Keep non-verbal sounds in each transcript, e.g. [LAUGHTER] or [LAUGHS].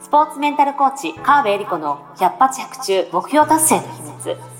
スポーツメンタルコーチ川辺恵理子の百発百中目標達成の秘密。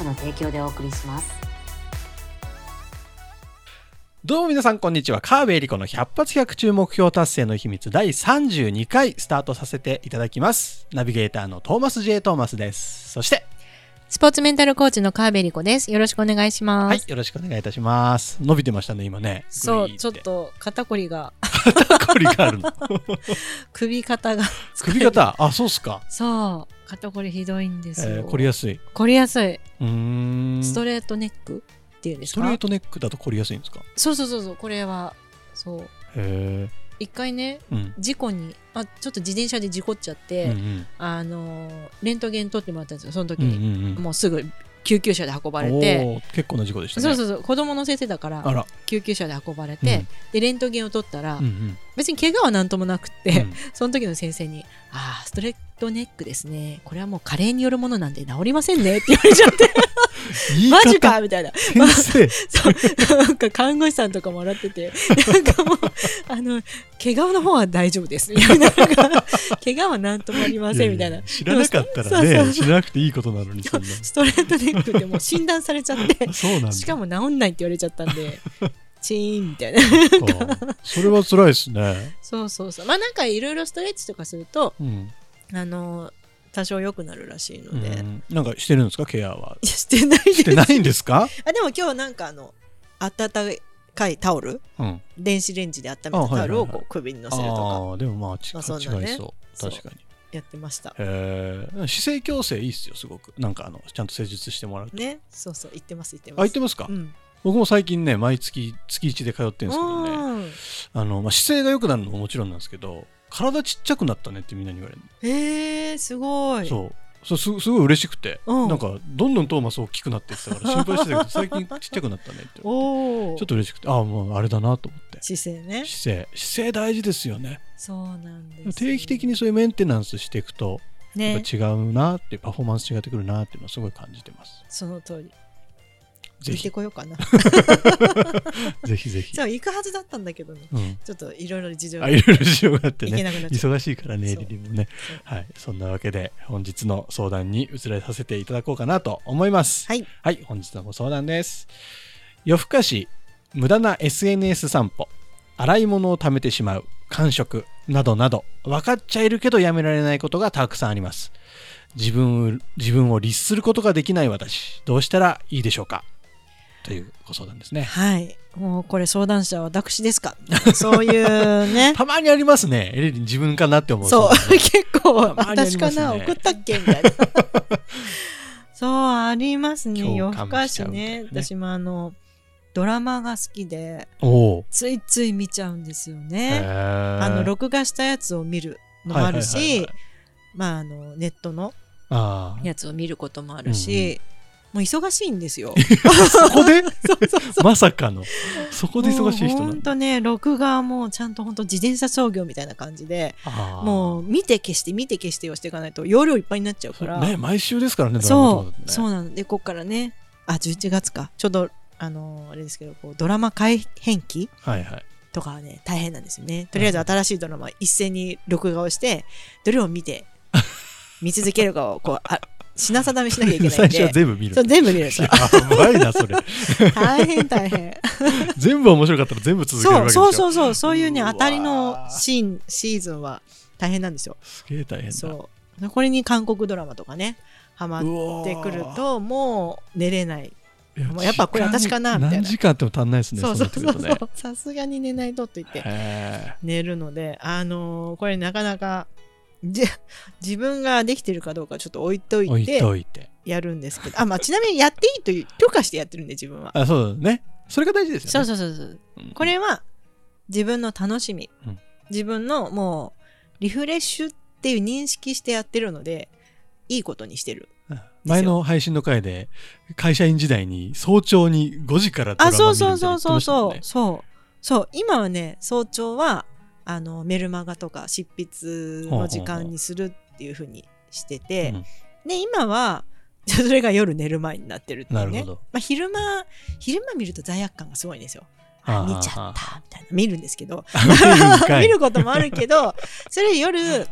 の提供でお送りします。どうも皆さんこんにちは。川辺恵理子の100発100中目標達成の秘密第32回スタートさせていただきます。ナビゲーターのトーマス J. トーマスです。そして、スポーツメンタルコーチの川辺理子です。よろしくお願いします。はい、よろしくお願いいたします。伸びてましたね、今ね。そう、ちょっと肩こりが。肩こりがあるの [LAUGHS] 首肩が。首肩？あ、そうっすか。そう、肩こりひどいんですよ。えー、凝りやすい。凝りやすい。うん。ストレートネックっていうんですか？ストレートネックだと凝りやすいんですか？そうそうそうそう、これは、そう。へえ。一回ね、うん、事故にあちょっと自転車で事故っちゃって、うんうん、あのレントゲン取ってもらったんですよその時に、うんうんうん、もうすぐ救急車で運ばれて。結構な事故でしたね。そうそうそう子供の先生だから救急車で運ばれて、うん、でレントゲンを取ったら、うんうん、別に怪我は何ともなくって、うん、[LAUGHS] その時の先生に「ああストレートネックですね。これはもう加齢によるものなんで治りませんね」って言われちゃってマジかみたいな。先生 [LAUGHS] そう。なんか看護師さんとかも笑ってて、なんかもう、あの、怪我の方は大丈夫です。みたいな。怪我は何ともありませんみたいな。知らなかったらね、知らなくていいことなのに、ストレートネックでも診断されちゃって、そうなんしかも治んないって言われちゃったんで、[LAUGHS] チーンみたいな。それは辛いですね。そうそうそう。まあなんかいろいろストレッチとかすると、うん、あの、多少良くなるらしいので、ん、なんかしてるんですか？ケアは。してないです。してないんですか？[LAUGHS] あでも今日なんかあの温かいタオル、うん、電子レンジで温めたタオルをこう首にのせるとか。あでもまあ近,、まあそね、そう。確かに。やってました。へえ姿勢矯正いいっすよすごく。なんかあのちゃんと施術してもらうね。そうそう。言ってます言ってます。あ言ってますか、うん、僕も最近ね毎月月1で通ってるんですけどねあの、まあ、姿勢が良くなるのももちろんなんですけど体ちっちゃくなったねってみんなに言われるへえすごい。そう。そうすすごい嬉しくて、うん、なんかどんどんトーマス大きくなっていってたから [LAUGHS] 心配してたけど最近ちっちゃくなったねってちょっと嬉しくてああもうあれだなと思って。姿勢ね。姿勢姿勢大事ですよね。そうなんです、ね、定期的にそういうメンテナンスしていくと、ね、やっぱ違うなってパフォーマンス違ってくるなっていうのはすごい感じてます。その通り。行ってこようかな。[LAUGHS] ぜひぜひ。じゃあ行くはずだったんだけどね。うん、ちょっといろいろ事情があ。いろいろ事情があってね。忙しいからね、リリもね。はい。そんなわけで、本日の相談に移らさせていただこうかなと思います。はい。はい、本日のご相談です。夜更かし、無駄な SNS 散歩、洗い物を貯めてしまう、間食、などなど、分かっちゃいるけどやめられないことがたくさんあります。自分自分を律することができない私、どうしたらいいでしょうか？というご相談ですね。はい。もうこれ相談者は私ですか？そういうね。[LAUGHS] たまにありますね。エレリン自分かなって思う。そう。[LAUGHS] 結構、ね、私かな？送ったっけ？みたいな。[LAUGHS] そう、ありますね。夜更かしね。私もあの、ドラマが好きで、ついつい見ちゃうんですよね。あの、録画したやつを見るのもあるし、まあ、あの、ネットのやつを見ることもあるし、もう忙しいんですよ。そこで？[LAUGHS] まさかの。そこで忙しい人本当ね、録画もちゃんと本当自転車操業みたいな感じで、もう見て消して見て消してをしていかないと容量いっぱいになっちゃうから。ね、毎週ですからね、そう、そうなんで、ここからね、あ、11月か。ちょうど、あのー、あれですけど、こうドラマ改編期はいはい。とかはね、大変なんですよね。とりあえず新しいドラマ一斉に録画をして、どれを見て、見続けるかをこうあ品定めしなきゃいけないんで。[LAUGHS] 最初は全部見る。そう全部見るんですよやばいなそれ。大 [LAUGHS] 変大変。[LAUGHS] 全部面白かったら全部続けるわけでしょ。そうそうそうそういうね当たりのシーンシーズンは大変なんですよ。すげえ大変だ。そう。これに韓国ドラマとかねハマってくるともう寝れない。もうやっぱこれ私かなみたいな。何時間あっても足んないですねそうそうそう。そうさすがに寝ないとって言って寝るのであのー、これなかなかじ自分ができてるかどうかちょっと置いといてやるんですけど。あ、まあ、ちなみにやっていいという許可してやってるんで自分は。あそうだね。それが大事ですよね。そうそうそうそう、う。ん、これは自分の楽しみ。自分のもうリフレッシュっていう認識してやってるのでいいことにしてる。前の配信の回で会社員時代に早朝に5時からドラマ見るみたいな、ね、あそうそうそうそう。そう。そう。今はね早朝はあのメルマガとか執筆の時間にするっていうふうにしてて、で今は [LAUGHS] それが夜寝る前になってるっていうね。まあ、昼間昼間見ると罪悪感がすごいんですよ。あ見ちゃったみたいな。見るんですけど。[LAUGHS] [LAUGHS] 見ることもあるけどそれ夜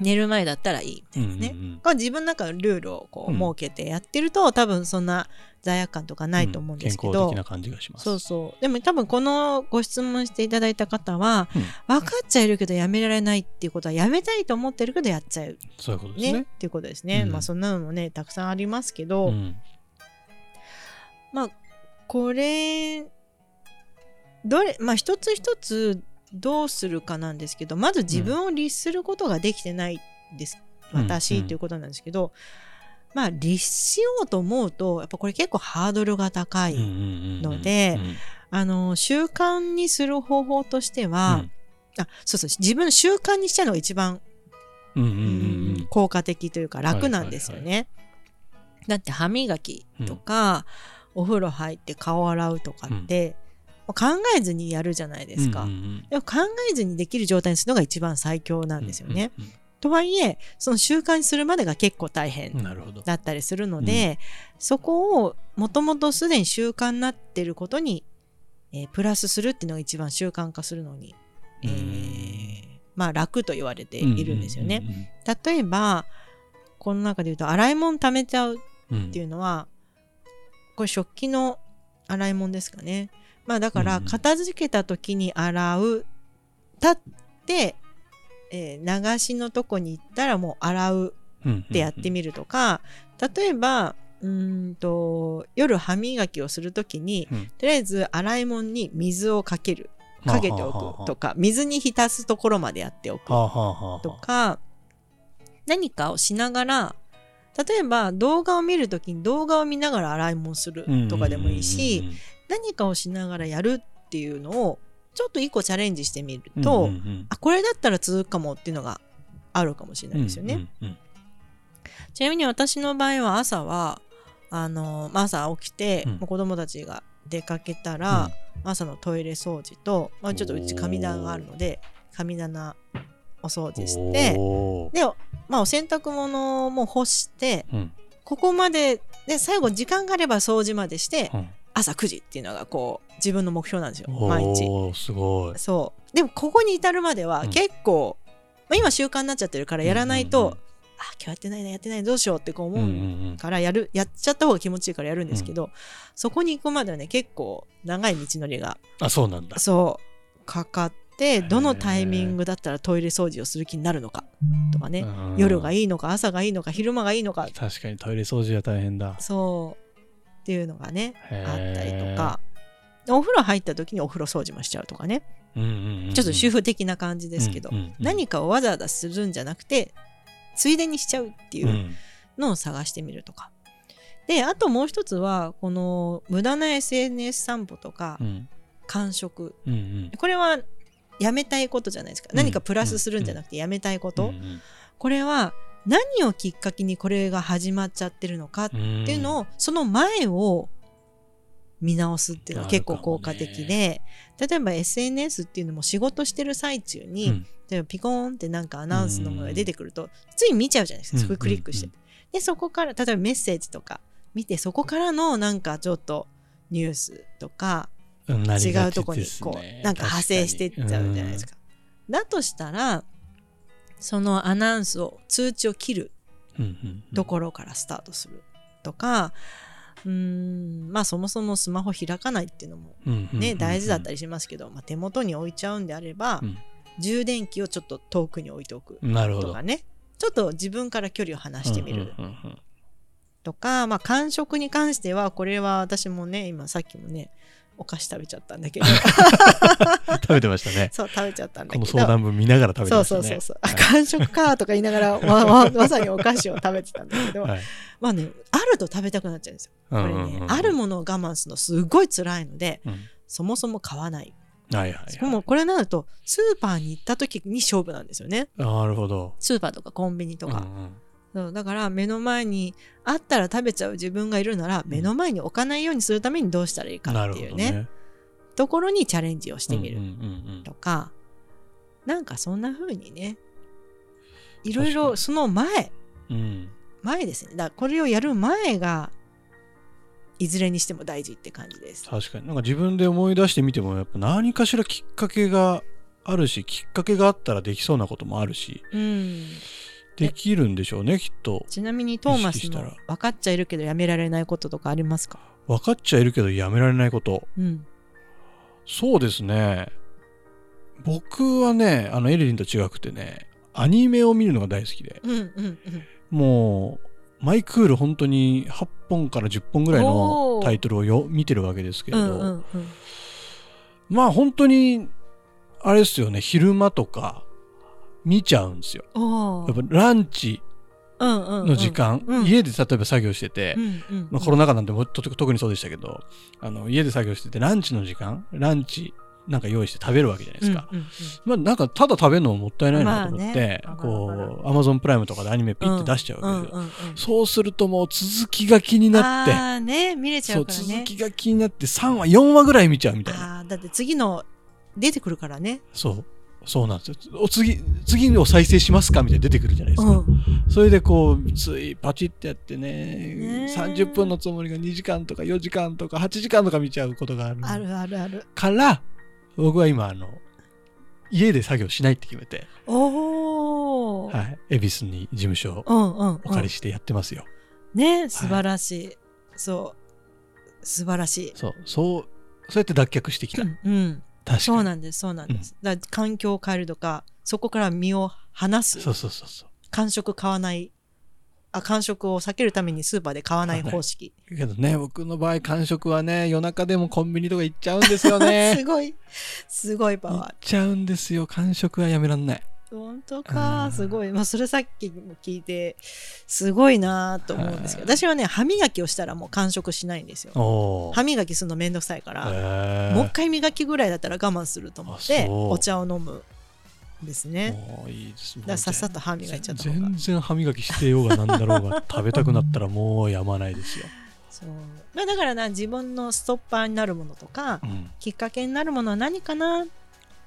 寝る前だったらいいみたいなね、うんうん、自分の中のルールをこう設けてやってると、うん、多分そんな罪悪感とかないと思うんですけど、うん、健康的な感じがします。そうそう。でも多分このご質問していただいた方は、うん、分かっちゃいるけどやめられないっていうことはやめたいと思ってるけどやっちゃう。そういうことですね。ねっていうことですね、まあそんなのもねたくさんありますけど、まあこれどれまあ一つ一つどうするかなんですけどまず自分を律することができてないです、うん、私ということなんですけど、まあ律しようと思うとやっぱこれ結構ハードルが高いのであの習慣にする方法としては、うん、あそうそう自分習慣にしちゃうのが一番、効果的というか楽なんですよね。だって歯磨きとか、うん、お風呂入って顔洗うとかって、考えずにやるじゃないですか、うんうんうん、でも考えずにできる状態にするのが一番最強なんですよね。うんうんうん、とはいえその習慣にするまでが結構大変だったりするので、うん、そこをもともとすでに習慣になってることに、えー、プラスするっていうのが一番習慣化するのに、えー、まあ楽と言われているんですよね。うん。うんうんうん、例えばこの中で言うと洗い物溜めちゃうっていうのは、これ食器の洗い物ですかね。まあだから片付けた時に洗う。立って、えー、流しのとこに行ったらもう洗うってやってみるとか、例えばうんと夜歯磨きをする時に、うん、とりあえず洗い物に水をかける。かけておくとか水に浸すところまでやっておく。とか何かをしながら例えば動画を見る時に動画を見ながら洗い物するとかでもいいし何かをしながらやるっていうのをちょっと一個チャレンジしてみると、うんうんうん、あこれだったら続くかもっていうのがあるかもしれないですよね。うんうんうん、ちなみに私の場合は朝はあの朝起きて、うん、子供たちが出かけたら、うん、朝のトイレ掃除と、まあ、ちょっとうち神棚があるので神棚お掃除してで、まあ、お洗濯物も干して、うん、ここまでで最後時間があれば掃除までして、朝9時っていうのがこう自分の目標なんですよ。毎日。すごい。そう。でもここに至るまでは結構、うん、まあ、今習慣になっちゃってるからやらないと、うん。うんうん、あ今日やってないなやってないどうしようってこう思うからやる、うん。うん、やっちゃった方が気持ちいいからやるんですけど、うん、そこに行くまではね結構長い道のりがあそうなんだ。そうかかってどのタイミングだったらトイレ掃除をする気になるのかとかね。夜がいいのか朝がいいのか昼間がいいのか。確かにトイレ掃除は大変だ。そうっていうのがねあったりとか。お風呂入った時にお風呂掃除もしちゃうとかね、うんうんうん、ちょっと主婦的な感じですけど、うんうんうん、何かをわざわざするんじゃなくてついでにしちゃうっていうのを探してみるとか。であともう一つはこの無駄な SNS 散歩とか、感触、うんうん、これはやめたいことじゃないですか、何かプラスするんじゃなくてやめたいこと、うんうん、これは何をきっかけにこれが始まっちゃってるのかっていうのを、その前を見直すっていうのは結構効果的で、例えば SNS っていうのも仕事してる最中に、うん、例えばピコーンってなんかアナウンスのものが出てくると、つい見ちゃうじゃないですかそこクリックして、でそこから例えばメッセージとか見てそこからのなんかちょっとニュースとか、違うとこにこうなんか派生していっちゃうじゃないですか。だとしたらそのアナウンスを通知を切るところからスタートするとか、うんまあそもそもスマホ開かないっていうのもね、大事だったりしますけど、まあ、手元に置いちゃうんであれば、うん、充電器をちょっと遠くに置いておくとかね。ちょっと自分から距離を離してみる。とか、まあ感触に関してはこれは私もね今さっきもねお菓子食べちゃったんだけど。[LAUGHS] 食べてましたね。そう食べちゃったんだけど。この相談文見ながら食べてましたね。そうそうそうそう、完食かとか言いながらまままさにお菓子を食べてたんだけど、はい、まあねあると食べたくなっちゃうんですよ。これね、うんうんうん、あるものを我慢するのすごい辛いので、うん、そもそも買わない。はいはい、はい、もこれになるとスーパーに行った時に勝負なんですよね。なるほど。スーパーとかコンビニとか、うんうんそうだから目の前にあったら食べちゃう自分がいるなら、目の前に置かないようにするためにどうしたらいいかっていうねね。ところにチャレンジをしてみるとか、うんうん、なんかそんな風にねいろいろその前、うん、前ですね。だこれをやる前がいずれにしても大事って感じです。確かに。なんか自分で思い出してみてもやっぱ何かしらきっかけがあるしきっかけがあったらできそうなこともあるし、うん、できるんでしょうねきっと。ちなみにトーマスの分かっちゃいるけどやめられないこととかありますか？分かっちゃいるけどやめられないこと、うん、そうですね。僕はねあのエレリンと違くてねアニメを見るのが大好きで、うんうんうん、もうマイクール本当に8本から10本ぐらいのタイトルをよ見てるわけですけれど、うんうんうん、まあ本当にあれですよね昼間とか見ちゃうんですよ。やっぱランチの時間、うんうんうん、家で例えば作業してて、うんうんうん、まあ、コロナ禍なんても特にそうでしたけどあの家で作業しててランチの時間ランチなんか用意して食べるわけじゃないですか。うんうんうん、まあなんかただ食べるのももったいないなと思って、まあね、こうアマゾンプライムとかでアニメピッて出しちゃうわけですよ、うんうんうんうん、そうするともう続きが気になって、あね見れちゃうからね。続きが気になって3話4話ぐらい見ちゃうみたいな。あだって次の出てくるからね。そう。そうなんですよ。お次、次を再生しますかみたいな出てくるじゃないですか。うん、それでこう、ついパチってやってね、ね30分のつもりが2時間とか4時間とか8時間とか見ちゃうことがある。あるあるある。から、僕は今あの家で作業しないって決めておはい、恵比寿に事務所をお借りしてやってますよ。うんうんうん、ね素晴らしい、はい、そう。素晴らしい。そう。そうそうやって脱却してきた、うん、うん、そうなんですそうなんです、うん、だ環境を変えるとかそこから身を離すそうそうそうそう感触買わないあ間食を避けるためにスーパーで買わない方式。けどね、僕の場合、間食はね、夜中でもコンビニとか行っちゃうんですよね。[LAUGHS] すごい、すごいパワー。行っちゃうんですよ。間食はやめらんない。本当か、すごい。まあ、それさっきも聞いて、すごいなと思うんですけど、私はね、歯磨きをしたらもう完食しないんですよ。歯磨きするのめんどくさいから、もう一回磨きぐらいだったら我慢すると思って、お茶を飲むですね。いいですださっさと歯磨いちゃった全然歯磨きしてようがなんだろうが食べたくなったらもうやまないですよ。そう。まあ、だからな自分のストッパーになるものとか、うん、きっかけになるものは何かなっ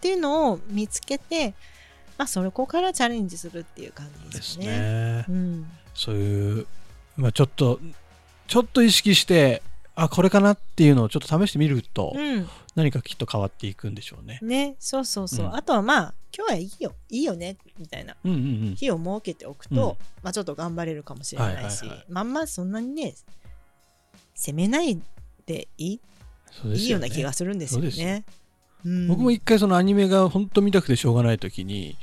ていうのを見つけて、まあ、そこからチャレンジするっていう感じですね。ね。うん、そういう、まあ、ちょっとちょっと意識してあこれかなっていうのをちょっと試してみると、うん、何かきっと変わっていくんでしょうね。ねそうそうそう、うん、あとはまあ今日はいいよ。いいよねみたいな、うんうんうん、日を設けておくと、うん、まあ、ちょっと頑張れるかもしれないし、はいはいはい、まんまそんなにね責めないでいい？ね、いいような気がするんですよね。うん、僕も一回そのアニメが本当見たくてしょうがない時に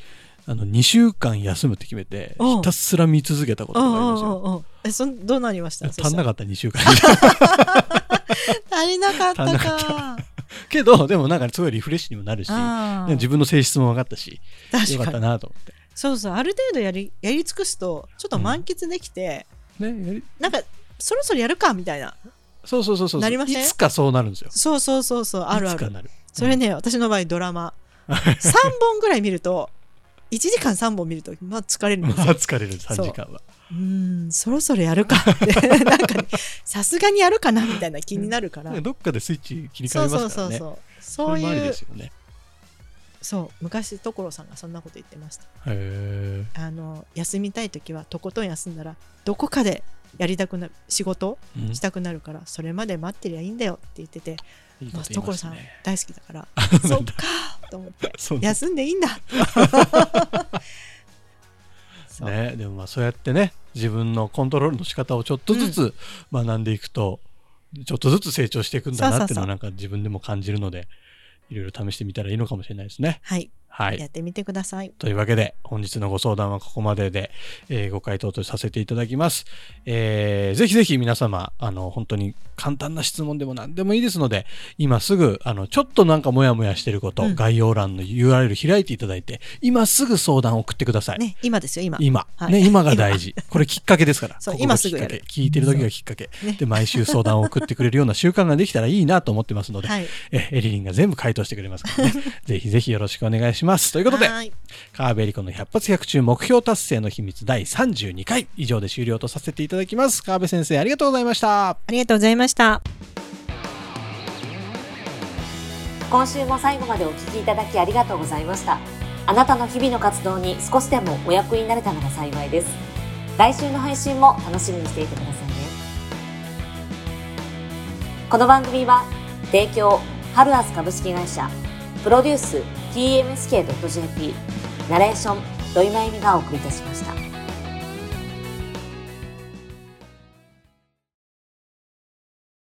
あの2週間休むって決めてひたすら見続けたことがありますよ。えそどうなりました？足んなかった2週間。足りなかったか。けどでもなんかすごいリフレッシュにもなるし自分の性質も分かったしよかったなと思って。そうそうある程度やりやり尽くすとちょっと満喫できて、うん、ね、なんかそろそろやるかみたいな。そうそうそうそうなりません？いつかそうなるんですよ。そうそうそうそうあるあるそれね、うん、私の場合ドラマ。[LAUGHS] 3本ぐらい見ると1時間3本見るとまあ疲れるんですよ、まあ、疲れる3時間は。う。んそろそろやるか。っ [LAUGHS] てなんかさすがにやるかなみたいな気になるから、どっかでスイッチ切り替えますからね。そうそうそうそう。そういうですよね。そう昔所さんがそんなこと言ってました。へあの休みたい時はとことん休んだらどこかでやりたくなる仕事したくなるから、それまで待ってりゃいいんだよって言ってていいまあ、所さん大好きだから。[LAUGHS] そっかと思って。休んでいいんだ。[LAUGHS] ね、でもまあそうやってね自分のコントロールの仕方をちょっとずつ学んでいくと、うん、ちょっとずつ成長していくんだなっていうのはなんか自分でも感じるのでいろいろ試してみたらいいのかもしれないですね。はいはい、やってみてください。というわけで、本日のご相談はここまでで、えー、ご回答とさせていただきます。えー、ぜひぜひ皆様、あの、本当に簡単な質問でも何でもいいですので、今すぐ、あの、ちょっとなんかモヤモヤしてること、うん、概要欄の URL 開いていただいて、今すぐ相談を送ってください。ね、今ですよ、今。今。はい、ね、今が大事。これきっかけですから。[LAUGHS] そう、今すぐやる。聞いてる時がきっかけ。ね、で、毎週相談を送ってくれるような習慣ができたらいいなと思ってますので、はい、えエリリンが全部回答してくれますからね。[LAUGHS] ぜひぜひよろしくお願いします。ということで、川辺理子の100発100中目標達成の秘密第32回以上で終了とさせていただきます。川辺先生ありがとうございました。ありがとうございました。今週も最後までお聞きいただきありがとうございました。あなたの日々の活動に少しでもお役になれたなら幸いです。来週の配信も楽しみにしていてくださいね。この番組は提供ハルアス株式会社プロデュース tmsk.jp ナレーション土井真由美がお送りいたしました。